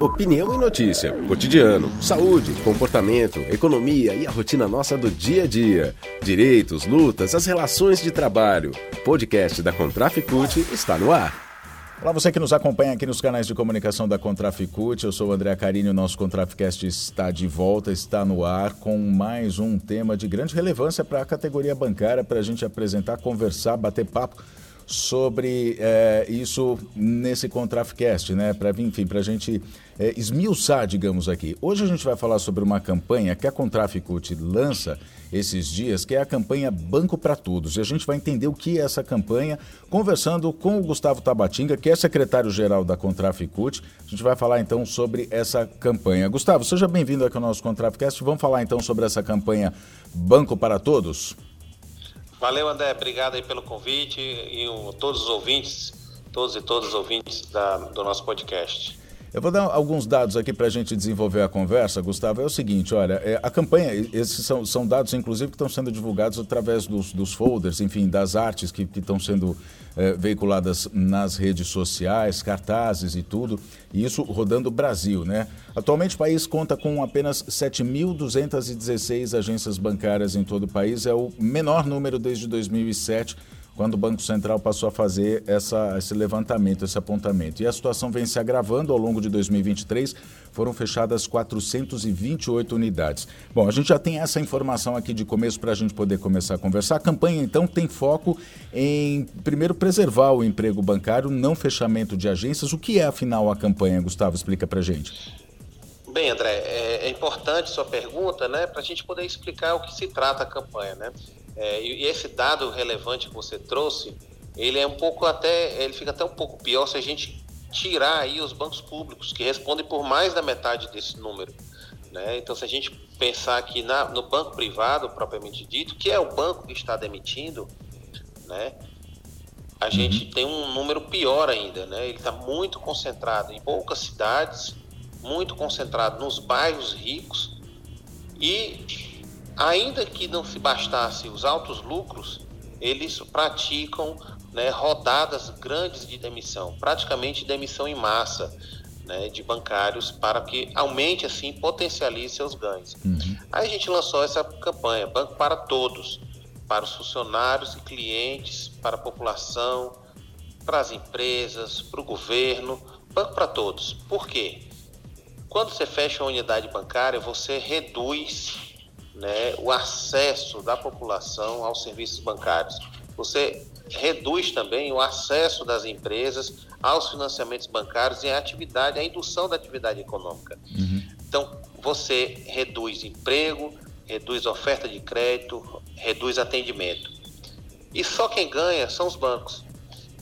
Opinião e notícia, cotidiano, saúde, comportamento, economia e a rotina nossa do dia a dia. Direitos, lutas, as relações de trabalho. Podcast da Contraficute está no ar. Olá, você que nos acompanha aqui nos canais de comunicação da Contraficute. Eu sou o André Carini, o nosso Contraficast está de volta, está no ar com mais um tema de grande relevância para a categoria bancária, para a gente apresentar, conversar, bater papo sobre é, isso nesse Contraficast, né? Para enfim, para a gente é, esmiuçar, digamos aqui. Hoje a gente vai falar sobre uma campanha que a Contraficute lança esses dias, que é a campanha Banco para Todos. E a gente vai entender o que é essa campanha, conversando com o Gustavo Tabatinga, que é secretário-geral da Contraficute. A gente vai falar então sobre essa campanha. Gustavo, seja bem-vindo aqui ao nosso Contraficast. Vamos falar então sobre essa campanha Banco para Todos? Valeu, André. Obrigado aí pelo convite e um, todos os ouvintes, todos e todas os ouvintes da, do nosso podcast. Eu vou dar alguns dados aqui para a gente desenvolver a conversa, Gustavo. É o seguinte, olha, é, a campanha, esses são, são dados, inclusive, que estão sendo divulgados através dos, dos folders, enfim, das artes que, estão sendo é, veiculadas nas redes sociais, cartazes e tudo, e isso rodando o Brasil, né? Atualmente o país conta com apenas 7.216 agências bancárias em todo o país, é o menor número desde 2007, quando o Banco Central passou a fazer essa, esse levantamento, esse apontamento. E a situação vem se agravando ao longo de 2023, foram fechadas 428 unidades. Bom, a gente já tem essa informação aqui de começo para a gente poder começar a conversar. A campanha, então, tem foco em, primeiro, preservar o emprego bancário, não fechamento de agências. O que é, afinal, a campanha, Gustavo? Explica para a gente. Bem, André, é, é importante sua pergunta, né, para a gente poder explicar o que se trata a campanha, né? É, e esse dado relevante que você trouxe, ele é um pouco até, ele fica até um pouco pior se a gente tirar aí os bancos públicos, que respondem por mais da metade desse número. Né? Então, se a gente pensar aqui na, no banco privado, propriamente dito, que é o banco que está demitindo, né? a gente uhum. tem um número pior ainda. Né? Ele está muito concentrado em poucas cidades, muito concentrado nos bairros ricos e ainda que não se bastasse os altos lucros, eles praticam né, rodadas grandes de demissão, praticamente demissão em massa né, de bancários para que aumente assim, potencialize seus ganhos. Uhum. Aí a gente lançou essa campanha, Banco para Todos, para os funcionários e clientes, para a população, para as empresas, para o governo, Banco para Todos. Por quê? Quando você fecha uma unidade bancária, você reduz né, o acesso da população aos serviços bancários. Você reduz também o acesso das empresas aos financiamentos bancários e a atividade, a indução da atividade econômica. Uhum. Então, você reduz emprego, reduz oferta de crédito, reduz atendimento. E só quem ganha são os bancos.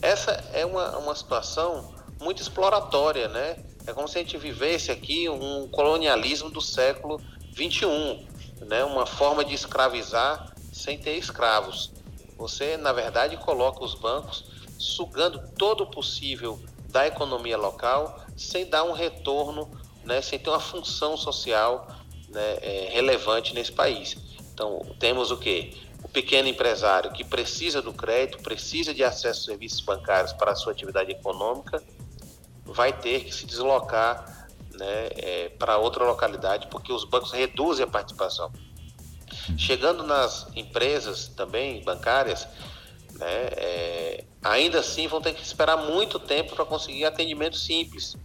Essa é uma, uma situação muito exploratória, né? É como se a gente vivesse aqui um colonialismo do século 21 né, uma forma de escravizar sem ter escravos. Você, na verdade, coloca os bancos sugando todo o possível da economia local sem dar um retorno, né, sem ter uma função social né, é, relevante nesse país. Então, temos o que? O pequeno empresário que precisa do crédito, precisa de acesso a serviços bancários para a sua atividade econômica, vai ter que se deslocar né, é, para outra localidade, porque os bancos reduzem a participação. Chegando nas empresas também bancárias, né, é, ainda assim vão ter que esperar muito tempo para conseguir atendimento simples,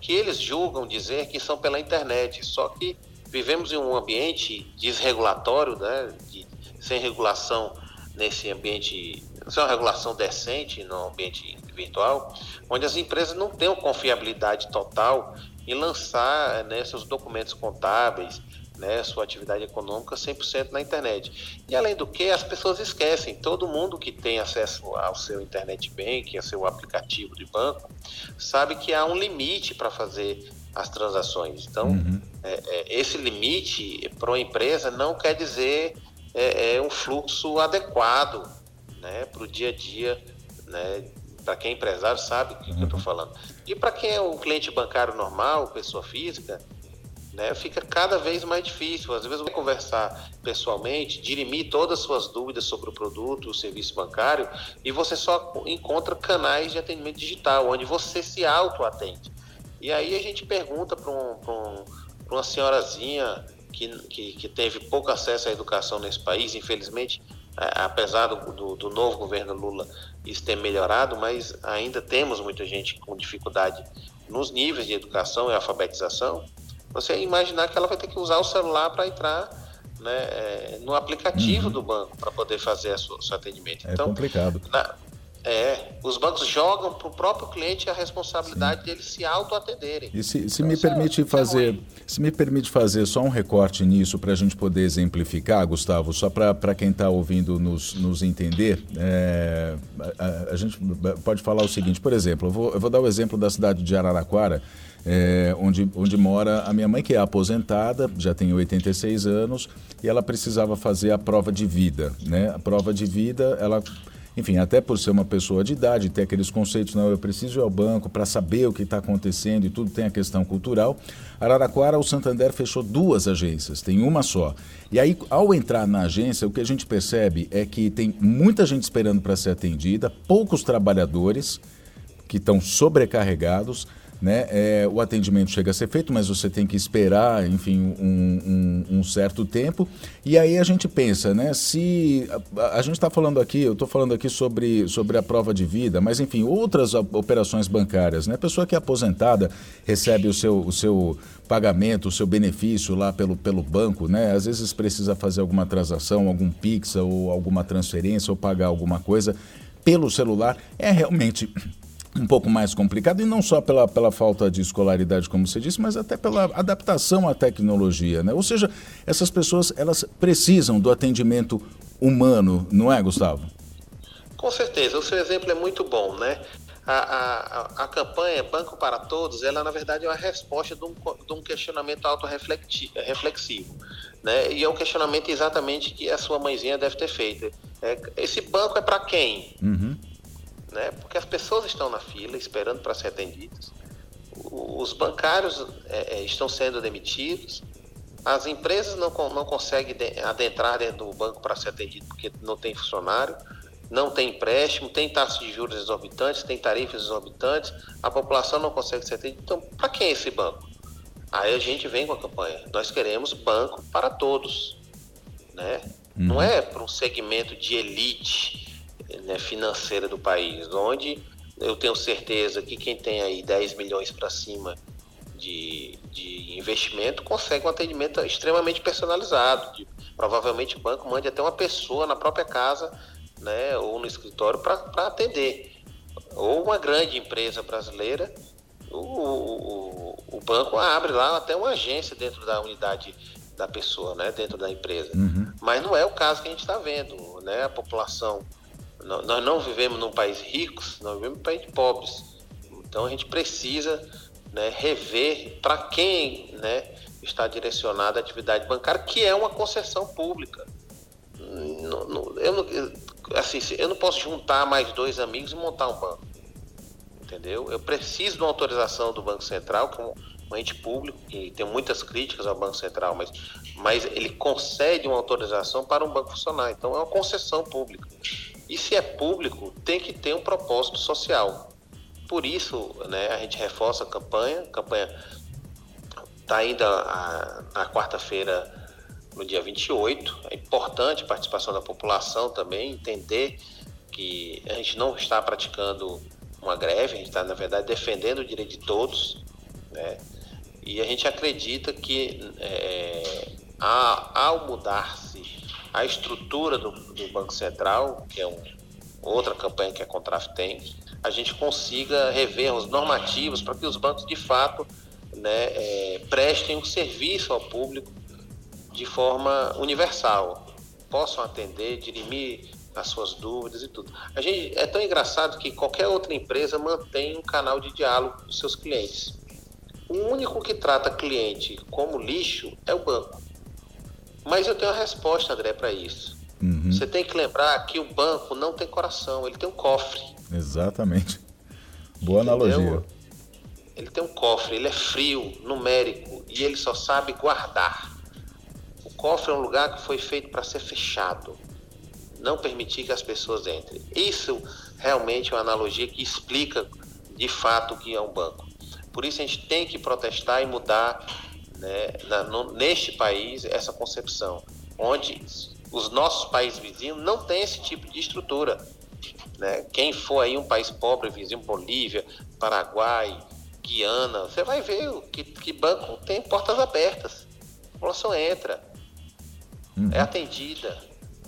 que eles julgam dizer que são pela internet, só que vivemos em um ambiente desregulatório, né, de, sem regulação nesse ambiente, sem uma regulação decente no ambiente virtual, onde as empresas não têm uma confiabilidade total e lançar né, seus documentos contábeis, né, sua atividade econômica 100% na internet. E além do que, as pessoas esquecem, todo mundo que tem acesso ao seu internet banking, ao seu aplicativo de banco, sabe que há um limite para fazer as transações. Então, uhum. é, é, esse limite para uma empresa não quer dizer é, é um fluxo adequado né, para o dia a dia né, para quem é empresário sabe o que, uhum. que eu estou falando. E para quem é um cliente bancário normal, pessoa física, né, fica cada vez mais difícil. Às vezes, conversar pessoalmente, dirimir todas as suas dúvidas sobre o produto, o serviço bancário, e você só encontra canais de atendimento digital, onde você se auto-atende. E aí a gente pergunta para um, um, uma senhorazinha que, que, que, teve pouco acesso à educação nesse país, infelizmente, apesar do, do, do, novo governo Lula isso ter melhorado, mas ainda temos muita gente com dificuldade nos níveis de educação e alfabetização. Você imaginar que ela vai ter que usar o celular para entrar né, é, no aplicativo uhum. do banco para poder fazer o seu atendimento. É então, complicado. Na, é, os bancos jogam para o próprio cliente a responsabilidade Sim. deles se auto-atenderem. E se, se então, me permite é, fazer, é se me permite fazer só um recorte nisso para a gente poder exemplificar, Gustavo, só para quem está ouvindo nos, nos entender, é, a, a, gente pode falar o seguinte, por exemplo, eu vou, eu vou dar o exemplo da cidade de Araraquara, é, onde, onde mora a minha mãe, que é aposentada, já tem 86 anos, e ela precisava fazer a prova de vida. Né? A prova de vida, ela enfim, até por ser uma pessoa de idade, ter aqueles conceitos, não, eu preciso ir ao banco para saber o que está acontecendo e tudo tem a questão cultural. Araraquara, o Santander fechou duas agências, tem uma só. E aí, ao entrar na agência, o que a gente percebe é que tem muita gente esperando para ser atendida, poucos trabalhadores que estão sobrecarregados né? É, o atendimento chega a ser feito, mas você tem que esperar, enfim, um, um, um certo tempo. E aí a gente pensa, né? Se a, a gente está falando aqui, eu estou falando aqui sobre, sobre a prova de vida, mas enfim, outras operações bancárias, né? Pessoa que é aposentada recebe o seu, o seu pagamento, o seu benefício lá pelo, pelo banco, né? Às vezes precisa fazer alguma transação, algum Pix ou alguma transferência ou pagar alguma coisa pelo celular. É realmente um pouco mais complicado, e não só pela, pela falta de escolaridade, como você disse, mas até pela adaptação à tecnologia. Né? Ou seja, essas pessoas elas precisam do atendimento humano, não é, Gustavo? Com certeza, o seu exemplo é muito bom, né? A, a, a campanha Banco para Todos, ela na verdade é uma resposta de um, de um questionamento autorreflexivo. Né? E é um questionamento exatamente que a sua mãezinha deve ter feito. É, esse banco é para quem? Uhum né? Porque as pessoas estão na fila esperando para ser atendidas. Os bancários é, é, estão sendo demitidos. As empresas não, não conseguem adentrar dentro do banco para ser atendido porque não tem funcionário, não tem empréstimo, tem taxas de juros exorbitantes, tem tarifas exorbitantes, a população não consegue ser atendida. Então, para quem é esse banco? Aí a gente vem com a campanha. Nós queremos banco para todos. Né? Uhum. Não é para um segmento de elite né, financeira do país, onde eu tenho certeza que quem tem aí 10 milhões para cima de, de investimento consegue um atendimento extremamente personalizado. De, provavelmente o banco mande até uma pessoa na própria casa né, ou no escritório para atender. Ou uma grande empresa brasileira, o, o, o, banco abre lá até uma agência dentro da unidade da pessoa, né, dentro da empresa. Uhum. Mas não é o caso que a gente está vendo. Né? A população nós não vivemos num país rico, nós vivemos num país de pobres. Então a gente precisa né, rever para quem né, está direcionada a atividade bancária, que é uma concessão pública. eu, não, assim, eu não posso juntar mais dois amigos e montar um banco. Entendeu? Eu preciso de uma autorização do Banco Central, que é um ente público, e tem muitas críticas ao Banco Central, mas, mas ele concede uma autorização para um banco funcionar. Então é uma concessão pública. E se é público, tem que ter um propósito social. Por isso, né, a gente reforça a campanha. A campanha está ainda na quarta-feira, no dia 28. É importante a participação da população também, entender que a gente não está praticando uma greve, a gente está, na verdade, defendendo o direito de todos. Né? E a gente acredita que é, ao mudar-se a estrutura do, do Banco Central, que é um, outra campanha que a Contraf tem, a gente consiga rever os normativos para que os bancos de fato né, é, prestem um serviço ao público de forma universal, possam atender, dirimir as suas dúvidas e tudo. A gente é tão engraçado que qualquer outra empresa mantém um canal de diálogo com seus clientes. O único que trata cliente como lixo é o banco. Mas eu tenho uma resposta, André, para isso. Uhum. Você tem que lembrar que o banco não tem coração, ele tem um cofre. Exatamente. Boa Entendeu? analogia. Ele tem um cofre, ele é frio, numérico e ele só sabe guardar. O cofre é um lugar que foi feito para ser fechado, não permitir que as pessoas entrem. Isso realmente é uma analogia que explica de fato o que é um banco. Por isso a gente tem que protestar e mudar né, na, no, neste país essa concepção, onde os nossos países vizinhos não têm esse tipo de estrutura. Né? Quem for aí um país pobre, vizinho Bolívia, Paraguai, Guiana, você vai ver que, que banco tem portas abertas. A população entra, uhum. é atendida.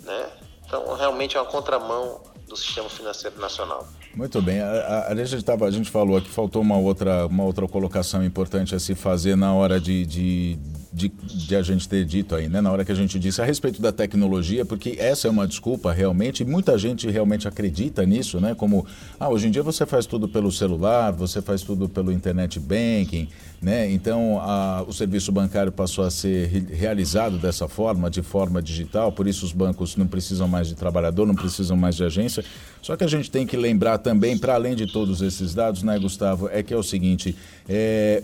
Né? Então, realmente é uma contramão do sistema financeiro nacional. Muito bem. A, a, a, gente, tava, a gente falou que faltou uma outra, uma outra colocação importante a se fazer na hora de, de de, de, a gente ter dito aí, né? Na hora que a gente disse a respeito da tecnologia, porque essa é uma desculpa realmente, e muita gente realmente acredita nisso, né? Como, ah, hoje em dia você faz tudo pelo celular, você faz tudo pelo internet banking, né? Então, a, o serviço bancário passou a ser realizado dessa forma, de forma digital, por isso os bancos não precisam mais de trabalhador, não precisam mais de agência. Só que a gente tem que lembrar também, para além de todos esses dados, né, Gustavo, é que é o seguinte, é,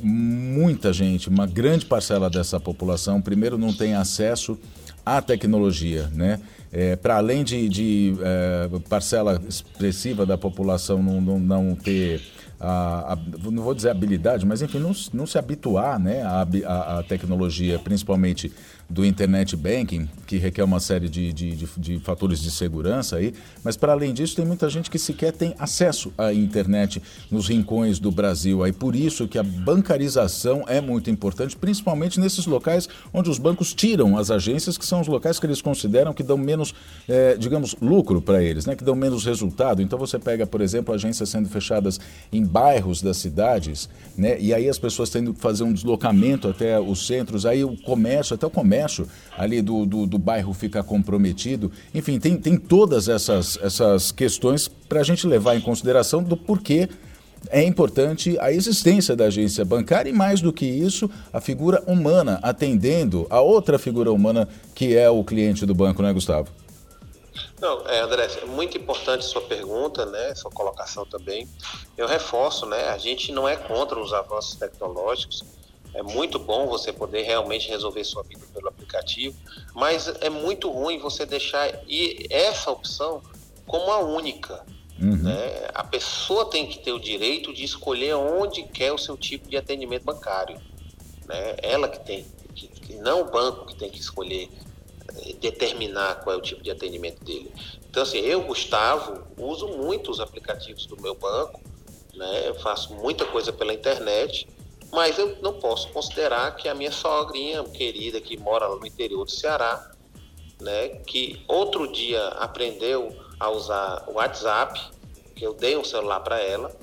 muita gente, uma grande parcela dessa população, primeiro não tem acesso à tecnologia, né? É, para além de, de é, parcela expressiva da população não, não, não ter a, a, não vou dizer habilidade, mas enfim, não, não se habituar né, à, à, tecnologia, principalmente do internet banking, que requer uma série de, de, de, de fatores de segurança aí, mas para além disso tem muita gente que sequer tem acesso à internet nos rincões do Brasil. Aí por isso que a bancarização é muito importante, principalmente nesses locais onde os bancos tiram as agências, que são os locais que eles consideram que dão menos, é, digamos, lucro para eles, né, que dão menos resultado. Então você pega, por exemplo, agências sendo fechadas em bairros das cidades, né, e aí as pessoas tendo que fazer um deslocamento até os centros, aí o comércio, até o comércio comércio ali do, do, do bairro fica comprometido. Enfim, tem, tem todas essas, essas questões para a gente levar em consideração do porquê é importante a existência da agência bancária e, mais do que isso, a figura humana atendendo a outra figura humana que é o cliente do banco, não é, Gustavo? Não, é, André, é muito importante sua pergunta, né, sua colocação também. Eu reforço, né, a gente não é contra os avanços tecnológicos, é muito bom você poder realmente resolver sua vida pelo aplicativo, mas é muito ruim você deixar essa opção como a única. Uhum. Né? A pessoa tem que ter o direito de escolher onde quer o seu tipo de atendimento bancário. Né? Ela que tem, que, que não o banco que tem que escolher, eh, determinar qual é o tipo de atendimento dele. Então, assim, eu, Gustavo, uso muito os aplicativos do meu banco, né? Eu faço muita coisa pela internet mas eu não posso considerar que a minha sogrinha querida que mora lá no interior do Ceará, né, que outro dia aprendeu a usar o WhatsApp, que eu dei um celular para ela,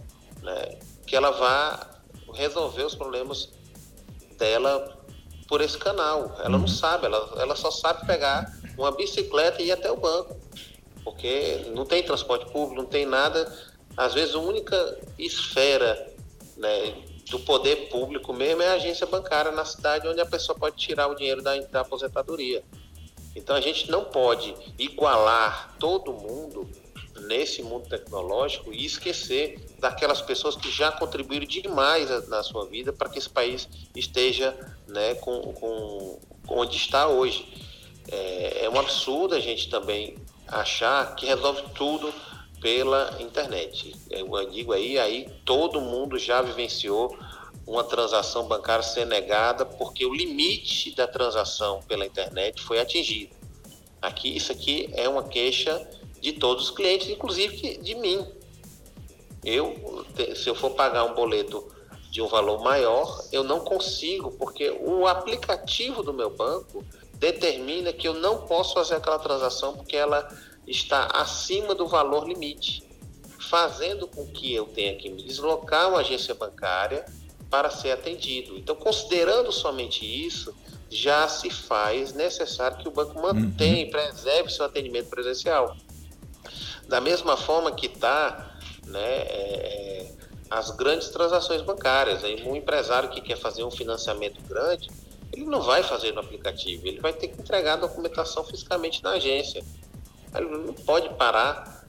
né, que ela vá resolver os problemas dela por esse canal. Ela não uhum. sabe, ela, ela só sabe pegar uma bicicleta e ir até o banco, porque não tem transporte público, não tem nada. Às vezes a única esfera né, do poder público mesmo é a agência bancária na cidade onde a pessoa pode tirar o dinheiro da, da aposentadoria. Então a gente não pode igualar todo mundo nesse mundo tecnológico e esquecer daquelas pessoas que já contribuíram demais na sua vida para que esse país esteja né, com, com, com onde está hoje. É, é um absurdo a gente também achar que resolve tudo pela internet. Eu digo aí, aí todo mundo já vivenciou uma transação bancária ser negada porque o limite da transação pela internet foi atingido. Aqui, isso aqui é uma queixa de todos os clientes, inclusive de mim. Eu, se eu for pagar um boleto de um valor maior, eu não consigo, porque o aplicativo do meu banco determina que eu não posso fazer aquela transação porque ela está acima do valor limite, fazendo com que eu tenha que me deslocar uma agência bancária para ser atendido. Então, considerando somente isso, já se faz necessário que o banco mantenha e uhum. preserve seu atendimento presencial. Da mesma forma que está né, é, as grandes transações bancárias. Aí, um empresário que quer fazer um financiamento grande, ele não vai fazer no aplicativo, ele vai ter que entregar a documentação fisicamente na agência. Ele não pode parar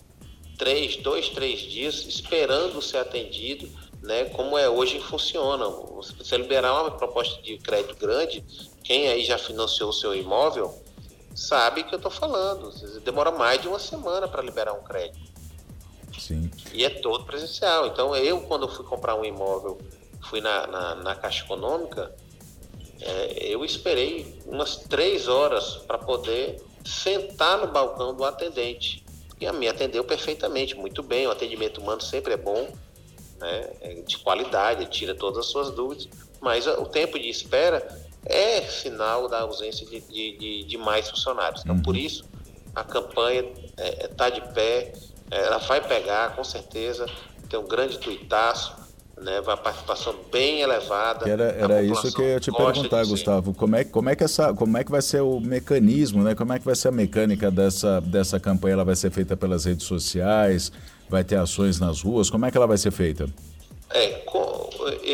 três, dois, três dias esperando ser atendido, né? Como é hoje funciona. Você liberar uma proposta de crédito grande, quem aí já financiou o seu imóvel sabe que eu estou falando. Demora mais de uma semana para liberar um crédito. Sim. E é todo presencial. Então eu, quando fui comprar um imóvel fui na, na, na Caixa Econômica, é, eu esperei umas três horas para poder sentar no balcão do atendente. E a me atendeu perfeitamente, muito bem. O atendimento humano sempre é bom, né, é de qualidade, tira todas as suas dúvidas. Mas o tempo de espera é sinal da ausência de, de, de, mais funcionários. Então, por uhum. isso, a campanha está é, tá de pé, é, ela vai pegar, com certeza, tem um grande tuitaço, né, uma participação bem elevada. Era, era isso que eu ia te perguntar, Gustavo. Como é, como, é que essa, como é que vai ser o mecanismo, né? Como é que vai ser a mecânica dessa, dessa campanha? Ela vai ser feita pelas redes sociais? Vai ter ações nas ruas? Como é que ela vai ser feita? É, com,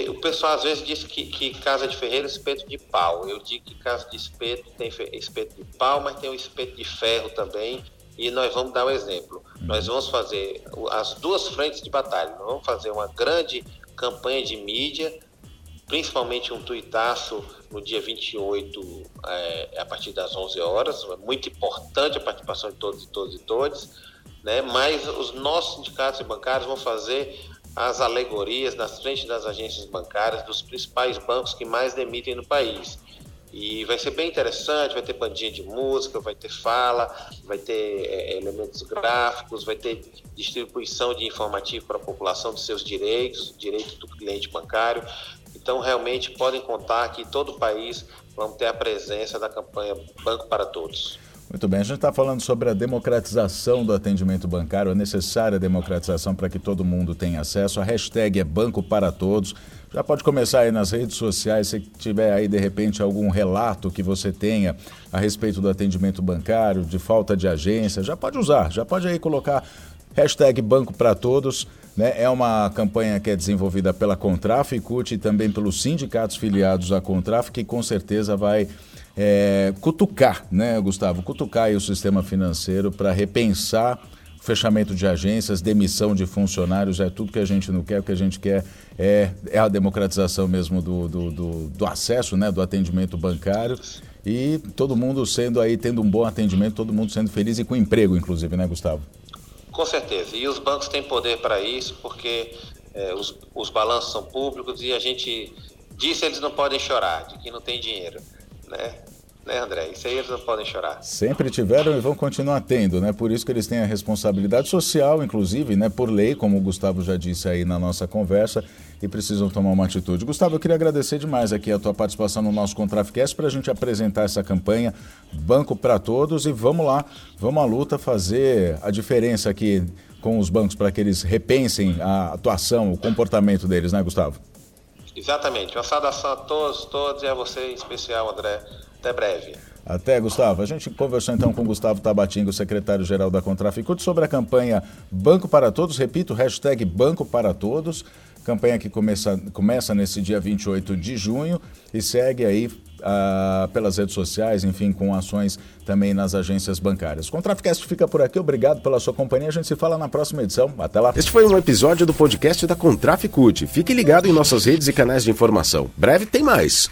o pessoal às vezes diz que, que casa de ferreiro é espeto de pau. Eu digo que casa de espeto tem espeto de pau, mas tem o espeto de ferro também. E nós vamos dar um exemplo. Nós vamos fazer as duas frentes de batalha. Nós vamos fazer uma grande campanha de mídia, principalmente um tuitaço no dia 28, é, a partir das 11 horas. É muito importante a participação de todos e todos e todos. Né? Mas os nossos sindicatos e bancários vão fazer as alegorias nas frentes das agências bancárias dos principais bancos que mais demitem no país. E vai ser bem interessante, vai ter bandinha de música, vai ter fala, vai ter é, elementos gráficos, vai ter distribuição de informativo para a população dos seus direitos, direitos do cliente bancário. Então, realmente, podem contar que todo o país vamos ter a presença da campanha Banco para Todos. Muito bem, a gente está falando sobre a democratização do atendimento bancário, a necessária democratização para que todo mundo tenha acesso. A hashtag é Banco para Todos. Já pode começar aí nas redes sociais, se tiver aí de repente algum relato que você tenha a respeito do atendimento bancário, de falta de agência, já pode usar, já pode aí colocar hashtag Banco para Todos. Né? É uma campanha que é desenvolvida pela Contraf e CUT e também pelos sindicatos filiados à Contraf, que com certeza vai é, cutucar, né, Gustavo? Cutucar o sistema financeiro para repensar fechamento de agências, demissão de funcionários, é tudo que a gente não quer. O que a gente quer é, é a democratização mesmo do, do, do, do acesso, né, do atendimento bancário e todo mundo sendo aí, tendo um bom atendimento, todo mundo sendo feliz e com emprego, inclusive, né, Gustavo? Com certeza. E os bancos têm poder para isso, porque é, os, os balanços são públicos e a gente disse eles não podem chorar, de que não tem dinheiro né? Né, André? Isso aí eles não podem chorar. Sempre tiveram e vão continuar tendo, né? Por isso que eles têm a responsabilidade social, inclusive, né? Por lei, como o Gustavo já disse aí na nossa conversa, e precisam tomar uma atitude. Gustavo, eu queria agradecer demais aqui a tua participação no nosso Contraficast para a gente apresentar essa campanha Banco para Todos e vamos lá, vamos à luta fazer a diferença aqui com os bancos para que eles repensem a atuação, o comportamento deles, né, Gustavo? Exatamente. Uma saudação a todos, todos e a você em especial, André. Até breve. Até, Gustavo. A gente conversou então com Gustavo Tabatinga, secretário-geral da Contraficute, sobre a campanha Banco para Todos. Repito, hashtag Banco para Todos. Campanha que começa, começa nesse dia 28 de junho e segue aí ah, pelas redes sociais, enfim, com ações também nas agências bancárias. O Contraficast fica por aqui. Obrigado pela sua companhia. A gente se fala na próxima edição. Até lá. Este foi um episódio do podcast da Contraficute. Fique ligado em nossas redes e canais de informação. Breve tem mais.